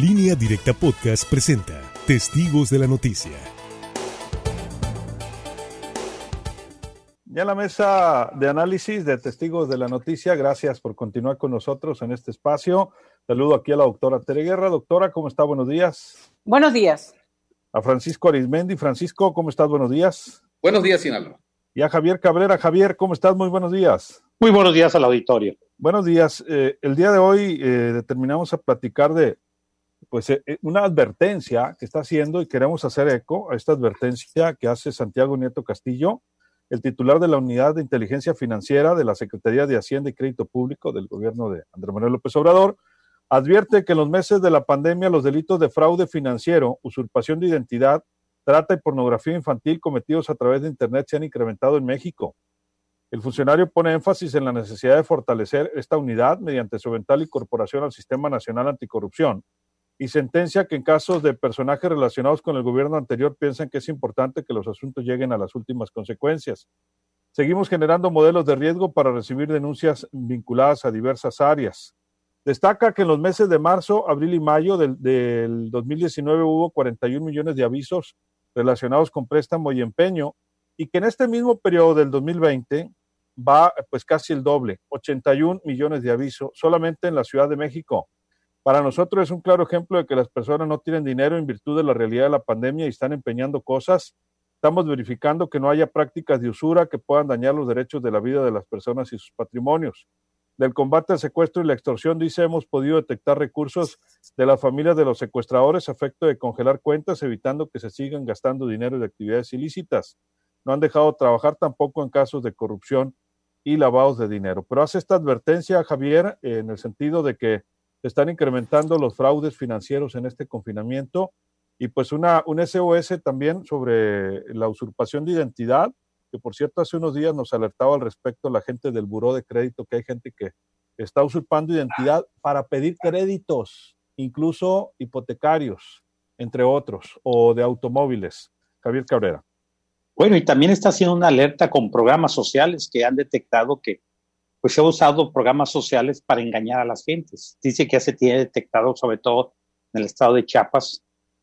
Línea Directa Podcast presenta Testigos de la Noticia. Ya en la mesa de análisis de Testigos de la Noticia, gracias por continuar con nosotros en este espacio. Saludo aquí a la doctora Tere Guerra. Doctora, ¿cómo está? Buenos días. Buenos días. A Francisco Arismendi. Francisco, ¿cómo estás? Buenos días. Buenos días, Sinaloa. Y a Javier Cabrera. Javier, ¿cómo estás? Muy buenos días. Muy buenos días al auditorio. Buenos días. Eh, el día de hoy eh, determinamos a platicar de pues eh, eh, una advertencia que está haciendo y queremos hacer eco a esta advertencia que hace Santiago Nieto Castillo, el titular de la Unidad de Inteligencia Financiera de la Secretaría de Hacienda y Crédito Público del gobierno de Andrés Manuel López Obrador, advierte que en los meses de la pandemia los delitos de fraude financiero, usurpación de identidad, trata y pornografía infantil cometidos a través de Internet se han incrementado en México. El funcionario pone énfasis en la necesidad de fortalecer esta unidad mediante su eventual incorporación al Sistema Nacional Anticorrupción y sentencia que en casos de personajes relacionados con el gobierno anterior piensan que es importante que los asuntos lleguen a las últimas consecuencias. Seguimos generando modelos de riesgo para recibir denuncias vinculadas a diversas áreas. Destaca que en los meses de marzo, abril y mayo del, del 2019 hubo 41 millones de avisos relacionados con préstamo y empeño y que en este mismo periodo del 2020 va pues casi el doble, 81 millones de avisos solamente en la Ciudad de México. Para nosotros es un claro ejemplo de que las personas no tienen dinero en virtud de la realidad de la pandemia y están empeñando cosas. Estamos verificando que no haya prácticas de usura que puedan dañar los derechos de la vida de las personas y sus patrimonios. Del combate al secuestro y la extorsión, dice, hemos podido detectar recursos de las familias de los secuestradores a efecto de congelar cuentas, evitando que se sigan gastando dinero de actividades ilícitas. No han dejado trabajar tampoco en casos de corrupción y lavados de dinero. Pero hace esta advertencia, Javier, en el sentido de que están incrementando los fraudes financieros en este confinamiento y pues una, un SOS también sobre la usurpación de identidad, que por cierto hace unos días nos alertaba al respecto la gente del buró de crédito, que hay gente que está usurpando identidad para pedir créditos, incluso hipotecarios, entre otros, o de automóviles. Javier Cabrera. Bueno, y también está haciendo una alerta con programas sociales que han detectado que pues se ha usado programas sociales para engañar a las gentes. Dice que ya se tiene detectado, sobre todo en el estado de Chiapas,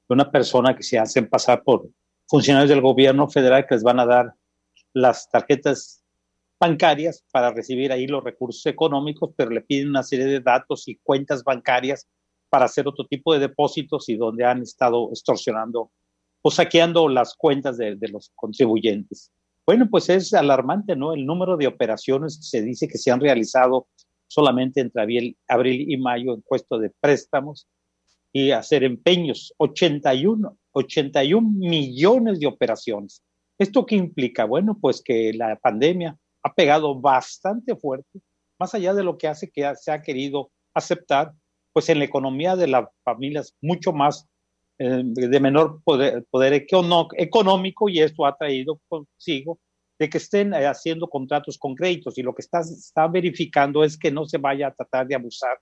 una persona que se hacen pasar por funcionarios del gobierno federal que les van a dar las tarjetas bancarias para recibir ahí los recursos económicos, pero le piden una serie de datos y cuentas bancarias para hacer otro tipo de depósitos y donde han estado extorsionando o saqueando las cuentas de los contribuyentes. Bueno, pues es alarmante, ¿no? El número de operaciones que se dice que se han realizado solamente entre abril, y mayo en puesto de préstamos y hacer empeños, 81, 81 millones de operaciones. ¿Esto qué implica? Bueno, pues que la pandemia ha pegado bastante fuerte, más allá de lo que hace que se ha querido aceptar, pues en la economía de las familias mucho más de menor poder, poder económico y esto ha traído consigo de que estén eh, haciendo contratos con créditos y lo que está, verificando es que no se vaya a tratar de abusar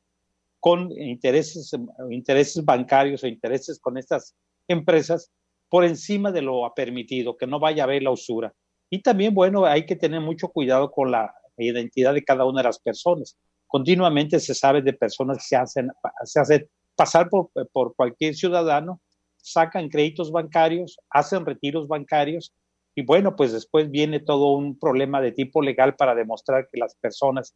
con intereses, intereses bancarios o intereses con estas empresas por encima de lo permitido, que no vaya a haber la usura. Y también, bueno, hay que tener mucho cuidado con la identidad de cada una de las personas. Continuamente se sabe de personas que se hacen, se hacen pasar por, por cualquier ciudadano, sacan créditos bancarios, hacen retiros bancarios y bueno, pues después viene todo un problema de tipo legal para demostrar que las personas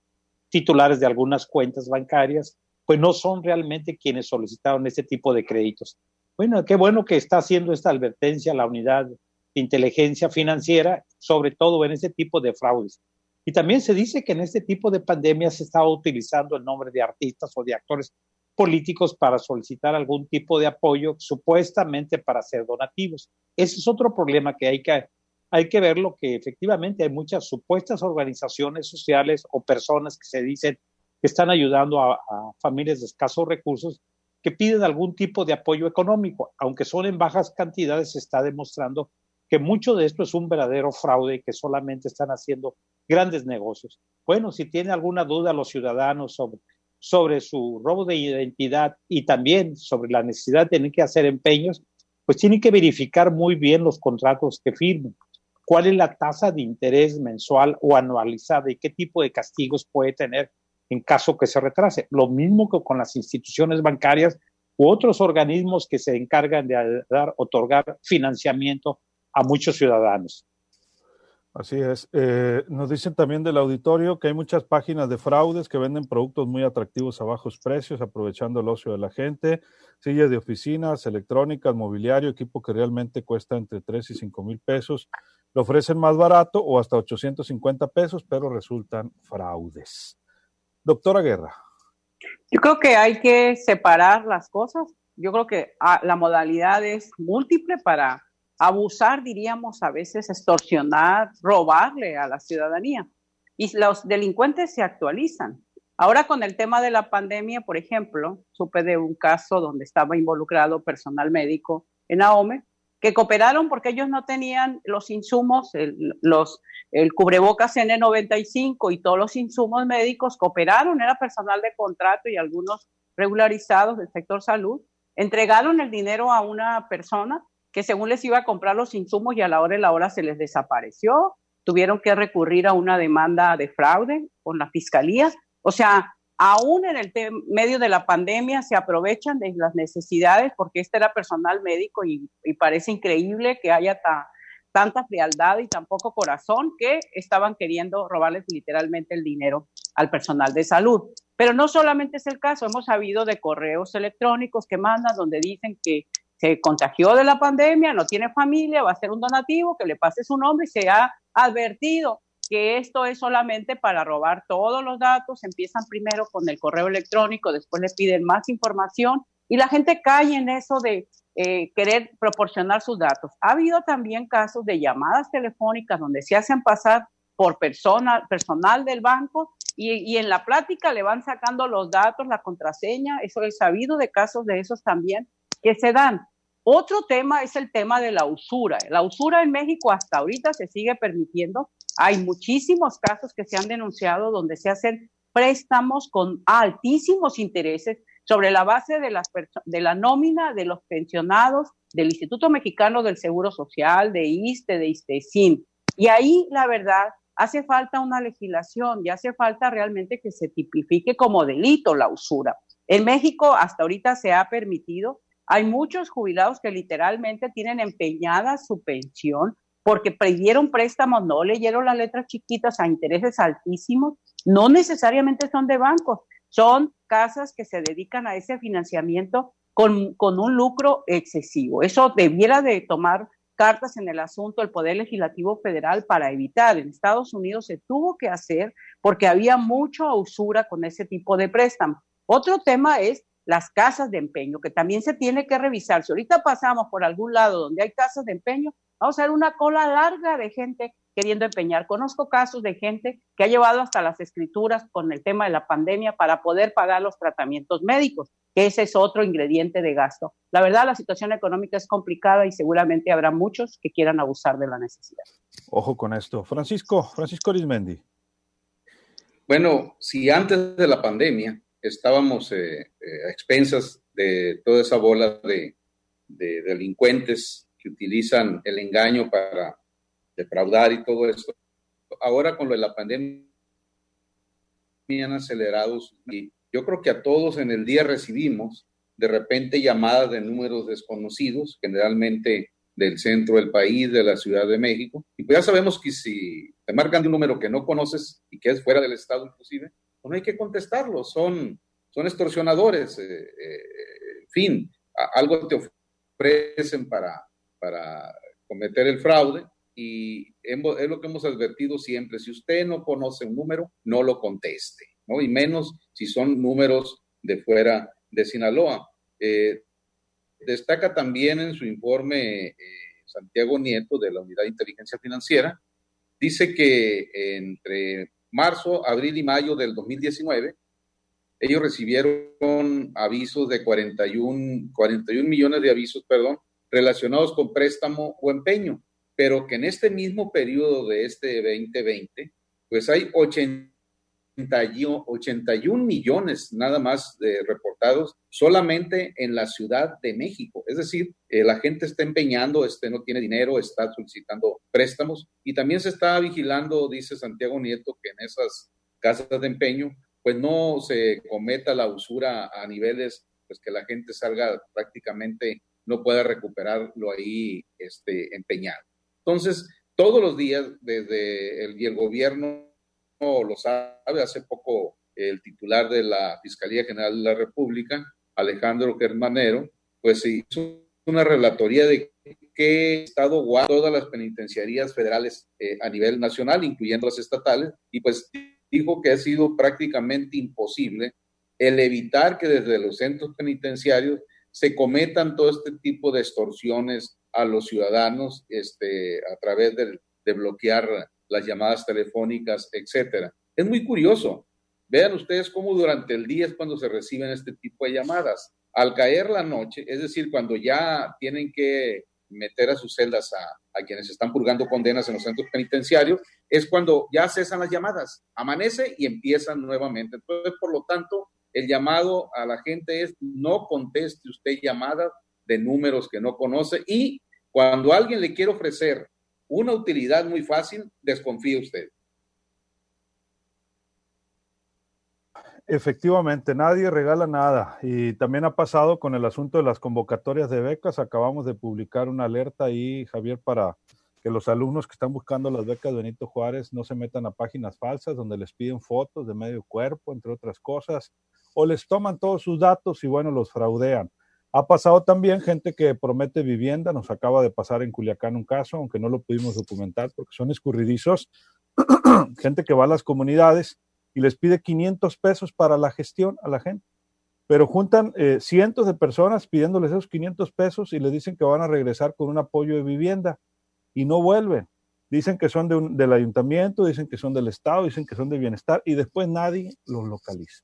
titulares de algunas cuentas bancarias pues no son realmente quienes solicitaron este tipo de créditos. Bueno, qué bueno que está haciendo esta advertencia la unidad de inteligencia financiera, sobre todo en este tipo de fraudes. Y también se dice que en este tipo de pandemias se está utilizando el nombre de artistas o de actores políticos para solicitar algún tipo de apoyo, supuestamente para hacer donativos. Ese es otro problema que hay que, hay que verlo, que efectivamente hay muchas supuestas organizaciones sociales o personas que se dicen que están ayudando a, a familias de escasos recursos que piden algún tipo de apoyo económico, aunque son en bajas cantidades, se está demostrando que mucho de esto es un verdadero fraude y que solamente están haciendo grandes negocios. Bueno, si tiene alguna duda los ciudadanos sobre sobre su robo de identidad y también sobre la necesidad de tener que hacer empeños, pues tienen que verificar muy bien los contratos que firmen, cuál es la tasa de interés mensual o anualizada y qué tipo de castigos puede tener en caso que se retrase. Lo mismo que con las instituciones bancarias, u otros organismos que se encargan de dar, otorgar financiamiento a muchos ciudadanos. Así es. Eh, nos dicen también del auditorio que hay muchas páginas de fraudes que venden productos muy atractivos a bajos precios, aprovechando el ocio de la gente, sillas de oficinas, electrónicas, mobiliario, equipo que realmente cuesta entre 3 y 5 mil pesos. Lo ofrecen más barato o hasta 850 pesos, pero resultan fraudes. Doctora Guerra. Yo creo que hay que separar las cosas. Yo creo que ah, la modalidad es múltiple para abusar, diríamos, a veces extorsionar, robarle a la ciudadanía. Y los delincuentes se actualizan. Ahora con el tema de la pandemia, por ejemplo, supe de un caso donde estaba involucrado personal médico en AOME, que cooperaron porque ellos no tenían los insumos, el, los, el cubrebocas N95 y todos los insumos médicos, cooperaron, era personal de contrato y algunos regularizados del sector salud, entregaron el dinero a una persona que según les iba a comprar los insumos y a la hora de la hora se les desapareció, tuvieron que recurrir a una demanda de fraude con la fiscalía. O sea, aún en el medio de la pandemia se aprovechan de las necesidades porque este era personal médico y, parece increíble que haya tanta frialdad y tan poco corazón que estaban queriendo robarles literalmente el dinero al personal de salud. Pero no solamente es el caso, hemos sabido de correos electrónicos que mandan donde dicen que se contagió de la pandemia, no tiene familia, va a ser un donativo, que le pase su nombre se ha advertido que esto es solamente para robar todos los datos, empiezan primero con el correo electrónico, después le piden más información y la gente cae en eso de eh, querer proporcionar sus datos. Ha habido también casos de llamadas telefónicas donde se hacen pasar por persona, personal del banco y, y, en la plática le van sacando los datos, la contraseña, eso he sabido de casos de esos también, que se dan. Otro tema es el tema de la usura. La usura en México hasta ahorita se sigue permitiendo. Hay muchísimos casos que se han denunciado donde se hacen préstamos con altísimos intereses sobre la base de, las de la nómina de los pensionados del Instituto Mexicano del Seguro Social, de ISTE, de ISTESIN. Y ahí, la verdad, hace falta una legislación y hace falta realmente que se tipifique como delito la usura. En México hasta ahorita se ha permitido hay muchos jubilados que literalmente tienen empeñada su pensión porque pidieron préstamos, no leyeron las letras chiquitas a intereses altísimos, no necesariamente son de bancos, son casas que se dedican a ese financiamiento con, con un lucro excesivo. Eso debiera de tomar cartas en el asunto el Poder Legislativo Federal para evitar. En Estados Unidos se tuvo que hacer porque había mucha usura con ese tipo de préstamo. Otro tema es las casas de empeño, que también se tiene que revisar. Si ahorita pasamos por algún lado donde hay casas de empeño, vamos a ver una cola larga de gente queriendo empeñar. Conozco casos de gente que ha llevado hasta las escrituras con el tema de la pandemia para poder pagar los tratamientos médicos, que ese es otro ingrediente de gasto. La verdad, la situación económica es complicada y seguramente habrá muchos que quieran abusar de la necesidad. Ojo con esto. Francisco, Francisco Arismendi. Bueno, si antes de la pandemia estábamos eh, eh, a expensas de toda esa bola de, delincuentes que utilizan el engaño para defraudar y todo esto. Ahora con lo de la pandemia han acelerado y yo creo que a todos en el día recibimos de repente llamadas de números desconocidos, generalmente del centro del país, de la Ciudad de México. Y pues ya sabemos que si te marcan de un número que no conoces y que es fuera del estado inclusive, no hay que contestarlo, son, son extorsionadores, eh, eh, fin, algo te ofrecen para, para cometer el fraude y es lo que hemos advertido siempre, si usted no conoce un número, no lo conteste, ¿no? Y menos si son números de fuera de Sinaloa. Eh, destaca también en su informe Santiago Nieto de la Unidad de Inteligencia Financiera, dice que entre marzo, abril y mayo del 2019, ellos recibieron avisos de 41, 41 millones de avisos, perdón, relacionados con préstamo o empeño, pero que en este mismo periodo de este 2020, pues hay 80 81 millones nada más de reportados solamente en la Ciudad de México. Es decir, eh, la gente está empeñando, este, no tiene dinero, está solicitando préstamos y también se está vigilando, dice Santiago Nieto, que en esas casas de empeño pues no se cometa la usura a niveles pues que la gente salga prácticamente, no pueda recuperarlo ahí este, empeñado. Entonces, todos los días, desde el, gobierno lo sabe, hace poco el titular de la Fiscalía General de la República, Alejandro Germanero, pues hizo una relatoría de qué estado guarda todas las penitenciarías federales eh, a nivel nacional, incluyendo las estatales, y pues dijo que ha sido prácticamente imposible el evitar que desde los centros penitenciarios se cometan todo este tipo de extorsiones a los ciudadanos este, a través de, de bloquear las llamadas telefónicas, etcétera. Es muy curioso. Vean ustedes cómo durante el día es cuando se reciben este tipo de llamadas. Al caer la noche, es decir, cuando ya tienen que meter a sus celdas a, quienes están purgando condenas en los centros penitenciarios, es cuando ya cesan las llamadas, amanece y empiezan nuevamente. Entonces, por lo tanto, el llamado a la gente es no conteste usted llamadas de números que no conoce y cuando alguien le quiere ofrecer una utilidad muy fácil, desconfíe usted. Efectivamente, nadie regala nada. Y también ha pasado con el asunto de las convocatorias de becas. Acabamos de publicar una alerta ahí, Javier, para que los alumnos que están buscando las becas de Benito Juárez no se metan a páginas falsas donde les piden fotos de medio cuerpo, entre otras cosas, o les toman todos sus datos y bueno, los fraudean. Ha pasado también gente que promete vivienda, nos acaba de pasar en Culiacán un caso, aunque no lo pudimos documentar porque son escurridizos, gente que va a las comunidades y les pide 500 pesos para la gestión a la gente. Pero juntan eh, cientos de personas pidiéndoles esos 500 pesos y les dicen que van a regresar con un apoyo de vivienda y no vuelven. Dicen que son del ayuntamiento, dicen que son del Estado, dicen que son de bienestar y después nadie los localiza.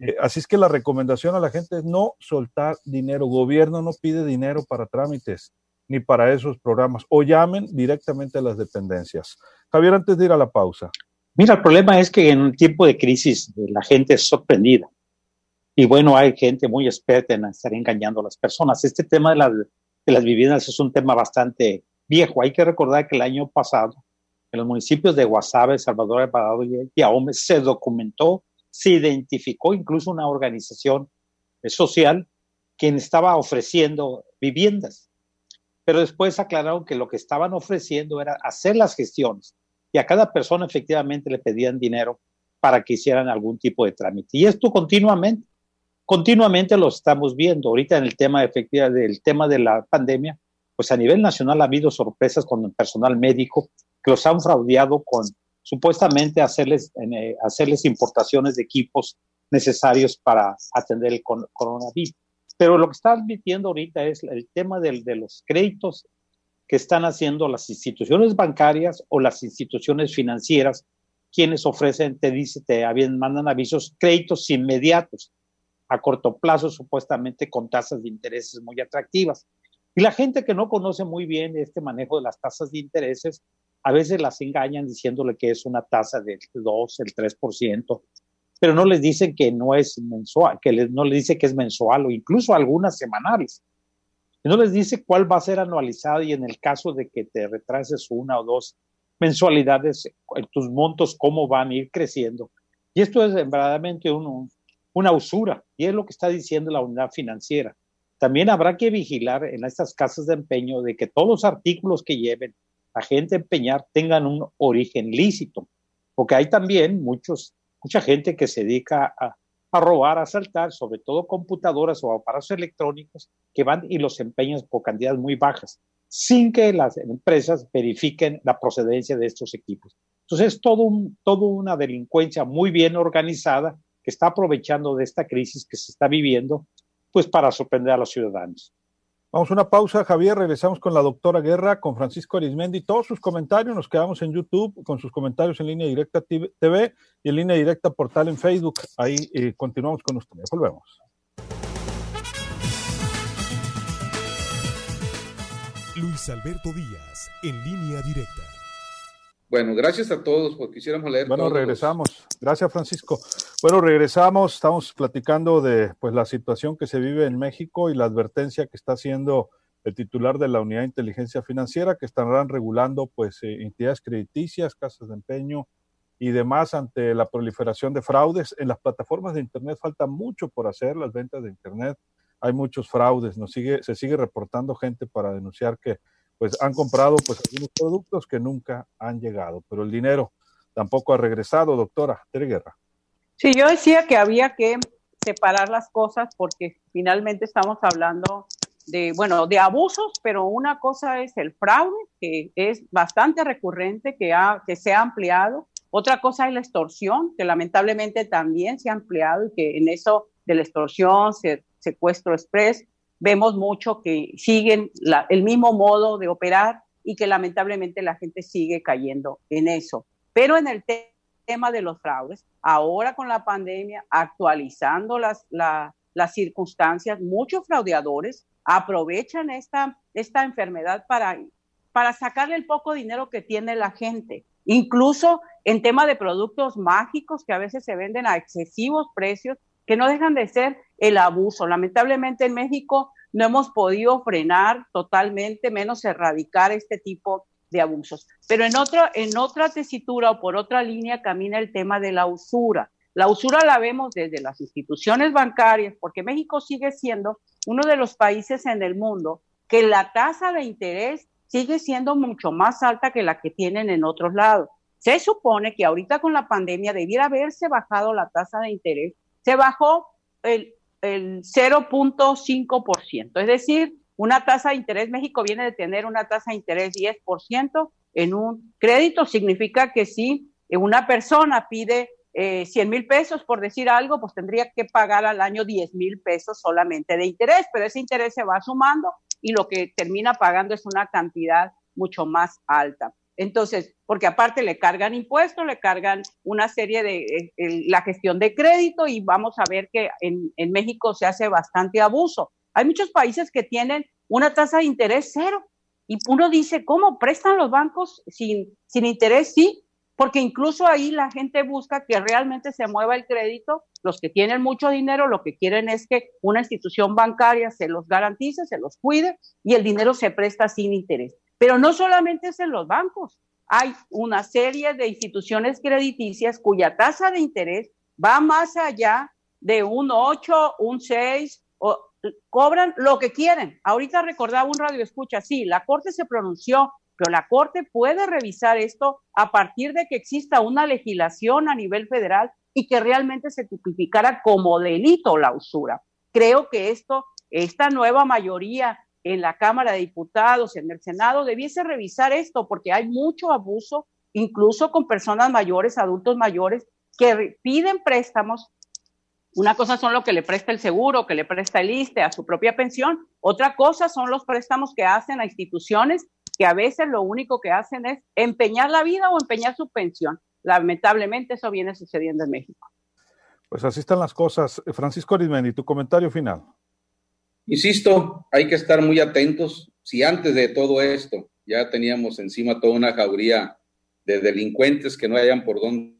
Eh, así es que la recomendación a la gente es no soltar dinero. Gobierno no pide dinero para trámites ni para esos programas o llamen directamente a las dependencias. Javier, antes de ir a la pausa. Mira, el problema es que en un tiempo de crisis eh, la gente es sorprendida. Y bueno, hay gente muy experta en estar engañando a las personas. Este tema de, de las viviendas es un tema bastante viejo. Hay que recordar que el año pasado, en los municipios de Guasave, Salvador Alvarado y Ahome, se documentó, se identificó incluso una organización social quien estaba ofreciendo viviendas. Pero después aclararon que lo que estaban ofreciendo era hacer las gestiones y a cada persona efectivamente le pedían dinero para que hicieran algún tipo de trámite. Y esto continuamente, continuamente lo estamos viendo. Ahorita en el tema efectiva del tema de la pandemia, pues a nivel nacional ha habido sorpresas con el personal médico que los han fraudeado con supuestamente hacerles, eh, hacerles importaciones de equipos necesarios para atender el coronavirus. Pero lo que está admitiendo ahorita es el tema de los créditos que están haciendo las instituciones bancarias o las instituciones financieras, quienes ofrecen, te dice, te mandan avisos, créditos inmediatos, a corto plazo, supuestamente con tasas de intereses muy atractivas. Y la gente que no conoce muy bien este manejo de las tasas de intereses, a veces las engañan diciéndole que es una tasa del 2, el 3%, pero no les dicen que no es mensual, que no les dice que es mensual o incluso algunas semanales no les dice cuál va a ser anualizado y en el caso de que te retrases una o dos mensualidades, tus montos, cómo van a ir creciendo. Y esto es verdaderamente un, una usura y es lo que está diciendo la unidad financiera. También habrá que vigilar en estas casas de empeño de que todos los artículos que lleven gente empeñar tengan un origen lícito, porque hay también muchos, mucha gente que se dedica a, a robar, a asaltar, sobre todo computadoras o aparatos electrónicos que van y los empeñan por cantidades muy bajas, sin que las empresas verifiquen la procedencia de estos equipos. Entonces, es todo un, todo una delincuencia muy bien organizada que está aprovechando de esta crisis que se está viviendo, pues para sorprender a los ciudadanos. Vamos a una pausa, Javier. Regresamos con la doctora Guerra, con Francisco Arismendi. Todos sus comentarios nos quedamos en YouTube con sus comentarios en línea directa TV y en línea directa portal en Facebook. Ahí eh, continuamos con ustedes. Volvemos. Luis Alberto Díaz, en línea directa. Bueno, gracias a todos porque quisiéramos leer. Bueno, regresamos. Gracias, Francisco. Bueno, regresamos. Estamos platicando de pues la situación que se vive en México y la advertencia que está haciendo el titular de la Unidad de Inteligencia Financiera, que estarán regulando pues eh, entidades crediticias, casas de empeño y demás ante la proliferación de fraudes. En las plataformas de Internet falta mucho por hacer, las ventas de Internet. Hay muchos fraudes, nos sigue, se sigue reportando gente para denunciar que pues han comprado pues algunos productos que nunca han llegado, pero el dinero tampoco ha regresado, doctora Tere Guerra. Sí, yo decía que había que separar las cosas porque finalmente estamos hablando de, bueno, de abusos, pero una cosa es el fraude, que es bastante recurrente, que, ha, que se ha ampliado. Otra cosa es la extorsión, que lamentablemente también se ha ampliado y que en eso de la extorsión, secuestro express, vemos mucho que siguen el mismo modo de operar y que lamentablemente la gente sigue cayendo en eso. Pero en el tema de los fraudes, ahora con la pandemia, actualizando las, las circunstancias, muchos fraudeadores aprovechan esta, esta enfermedad para, para sacarle el poco dinero que tiene la gente. Incluso en tema de productos mágicos que a veces se venden a excesivos precios, que no dejan de ser el abuso. Lamentablemente en México no hemos podido frenar totalmente, menos erradicar este tipo de abusos. Pero en otra, en otra tesitura o por otra línea camina el tema de la usura. La usura la vemos desde las instituciones bancarias, porque México sigue siendo uno de los países en el mundo que la tasa de interés sigue siendo mucho más alta que la que tienen en otros lados. Se supone que ahorita con la pandemia debiera haberse bajado la tasa de interés, se bajó el, el 0.5%, es decir, una tasa de interés, México viene de tener una tasa de interés 10% en un crédito, significa que si una persona pide eh, 100 mil pesos, por decir algo, pues tendría que pagar al año 10 mil pesos solamente de interés, pero ese interés se va sumando y lo que termina pagando es una cantidad mucho más alta. Entonces, porque aparte le cargan impuestos, le cargan una serie de eh, la gestión de crédito y vamos a ver que en, en México se hace bastante abuso. Hay muchos países que tienen una tasa de interés cero y uno dice, ¿cómo prestan los bancos sin, sin interés? Sí, porque incluso ahí la gente busca que realmente se mueva el crédito. Los que tienen mucho dinero lo que quieren es que una institución bancaria se los garantice, se los cuide y el dinero se presta sin interés. Pero no solamente es en los bancos, hay una serie de instituciones crediticias cuya tasa de interés va más allá de un 8, un 6, o cobran lo que quieren. Ahorita recordaba un radio escucha, sí, la Corte se pronunció pero la Corte puede revisar esto a partir de que exista una legislación a nivel federal y que realmente se tipificara como delito la usura. Creo que esto, esta nueva mayoría en la Cámara de Diputados, en el Senado, debiese revisar esto porque hay mucho abuso, incluso con personas mayores, adultos mayores, que piden préstamos. Una cosa son lo que le presta el seguro, que le presta el ISTE a su propia pensión. Otra cosa son los préstamos que hacen a instituciones que a veces lo único que hacen es empeñar la vida o empeñar su pensión. Lamentablemente eso viene sucediendo en México. Pues así están las cosas. Francisco Arismendi, tu comentario final. Insisto, hay que estar muy atentos. Si antes de todo esto ya teníamos encima toda una jauría de delincuentes que no hayan por dónde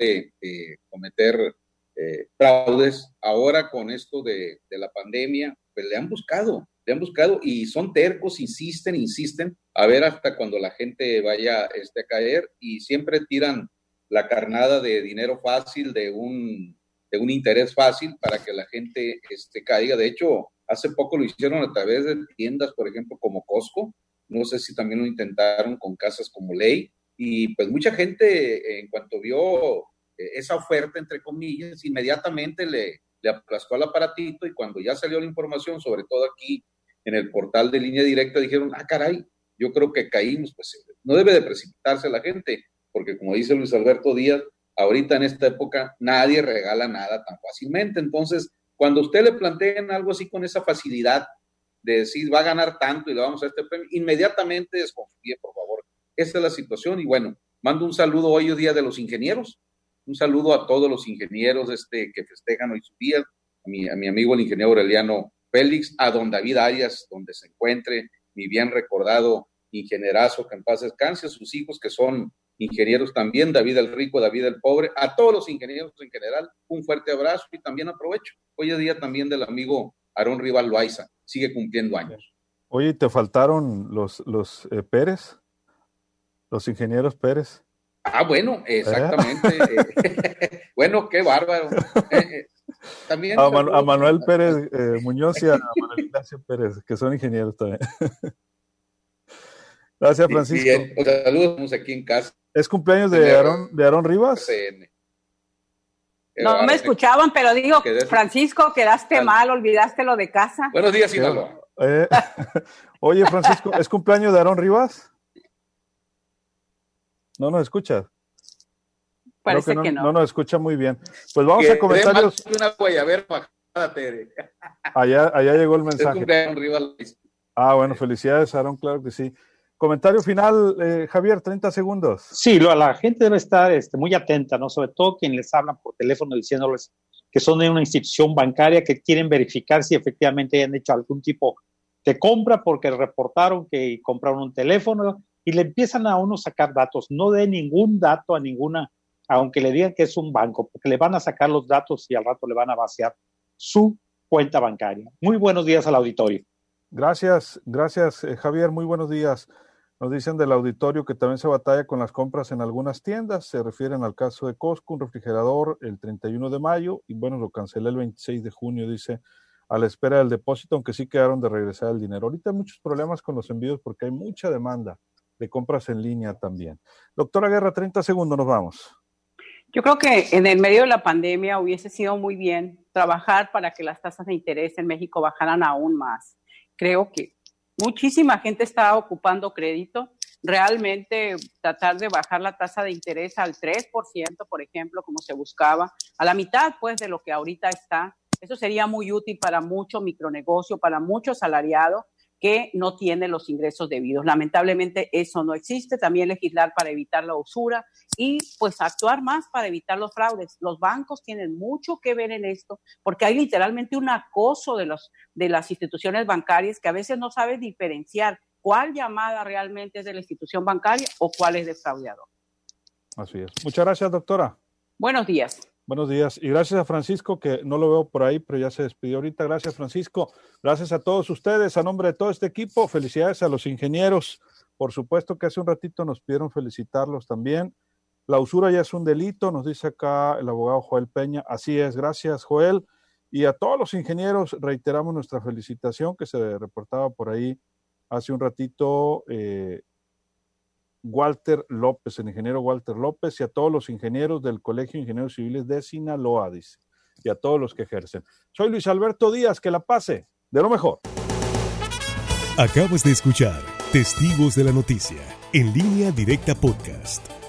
eh, cometer eh, fraudes, ahora con esto de, la pandemia, pues le han buscado, le han buscado y son tercos, insisten, insisten, a ver hasta cuando la gente vaya este, a caer y siempre tiran la carnada de dinero fácil, de un, de un interés fácil para que la gente este, caiga. De hecho, hace poco lo hicieron a través de tiendas, por ejemplo, como Costco. No sé si también lo intentaron con casas como Ley. Y pues mucha gente, en cuanto vio eh, esa oferta, entre comillas, inmediatamente le, le aplastó al aparatito y cuando ya salió la información, sobre todo aquí en el portal de línea directa, dijeron, ah, caray, yo creo que caímos, pues no debe de precipitarse la gente, porque como dice Luis Alberto Díaz, ahorita en esta época nadie regala nada tan fácilmente. Entonces, cuando usted le planteen algo así con esa facilidad de decir va a ganar tanto y le vamos a este premio, inmediatamente desconfíe, por favor. Esa es la situación. Y bueno, mando un saludo hoy, Día de los Ingenieros, un saludo a todos los ingenieros este, que festejan hoy su día, a mi, a mi amigo el ingeniero Aureliano Félix, a don David Arias, donde se encuentre, mi bien recordado ingenierazo, que en paz descanse, a sus hijos que son ingenieros también, David el Rico, David el Pobre, a todos los ingenieros en general, un fuerte abrazo y también aprovecho. Hoy es día también del amigo Aarón Rival Loaiza, sigue cumpliendo años. Oye, ¿te faltaron los, los eh, Pérez? ¿Los ingenieros Pérez? Ah, bueno, exactamente. bueno, qué bárbaro. también a, Manuel Pérez Muñoz y a Manuel Ignacio Pérez, que son ingenieros también. Gracias, Francisco. Bien, saludos aquí en casa. ¿Es cumpleaños de Aarón, de Aarón Rivas? No me escuchaban, pero digo, Francisco, quedaste mal, olvidaste lo de casa. Buenos días, Sinaloa. Eh, oye, Francisco, ¿es cumpleaños de Aarón Rivas? No nos escuchas. Parece que no, no. nos escucha muy bien. Pues vamos a comentarios. Una allá, allá llegó el mensaje. Ah, bueno, felicidades, Aarón, claro que sí. Comentario final, eh, Javier, 30 segundos. Sí, lo, la gente debe estar este, muy atenta, ¿no? Sobre todo quienes les hablan por teléfono diciéndoles que son de una institución bancaria que quieren verificar si efectivamente hayan hecho algún tipo de compra porque reportaron que compraron un teléfono y le empiezan a uno sacar datos. No dé ningún dato a ninguna, aunque le digan que es un banco, porque le van a sacar los datos y al rato le van a vaciar su cuenta bancaria. Muy buenos días al auditorio. Gracias, gracias, eh, Javier. Muy buenos días. Nos dicen del auditorio que también se batalla con las compras en algunas tiendas. Se refieren al caso de Costco, un refrigerador el 31 de mayo y bueno, lo cancelé el 26 de junio, dice, a la espera del depósito, aunque sí quedaron de regresar el dinero. Ahorita hay muchos problemas con los envíos porque hay mucha demanda de compras en línea también. Doctora Guerra, 30 segundos, nos vamos. Yo creo que en el medio de la pandemia hubiese sido muy bien trabajar para que las tasas de interés en México bajaran aún más. Creo que muchísima gente está ocupando crédito. Realmente tratar de bajar la tasa de interés al 3%, por ejemplo, como se buscaba, a la mitad pues de lo que ahorita está. Eso sería muy útil para mucho micronegocio, para mucho salariado que no tiene los ingresos debidos. Lamentablemente eso no existe. También legislar para evitar la usura y pues actuar más para evitar los fraudes. Los bancos tienen mucho que ver en esto porque hay literalmente un acoso de, los, de las instituciones bancarias que a veces no saben diferenciar cuál llamada realmente es de la institución bancaria o cuál es de fraudeador. Así es. Muchas gracias, doctora. Buenos días. Buenos días. Y gracias a Francisco, que no lo veo por ahí, pero ya se despidió ahorita. Gracias, Francisco. Gracias a todos ustedes, a nombre de todo este equipo. Felicidades a los ingenieros. Por supuesto que hace un ratito nos pidieron felicitarlos también. La usura ya es un delito, nos dice acá el abogado Joel Peña. Así es, gracias, Joel. Y a todos los ingenieros reiteramos nuestra felicitación que se reportaba por ahí hace un ratito. Eh, Walter López, el ingeniero Walter López, y a todos los ingenieros del Colegio de Ingenieros Civiles de Sinaloa, dice, y a todos los que ejercen. Soy Luis Alberto Díaz, que la pase, de lo mejor. Acabas de escuchar Testigos de la Noticia, en línea directa podcast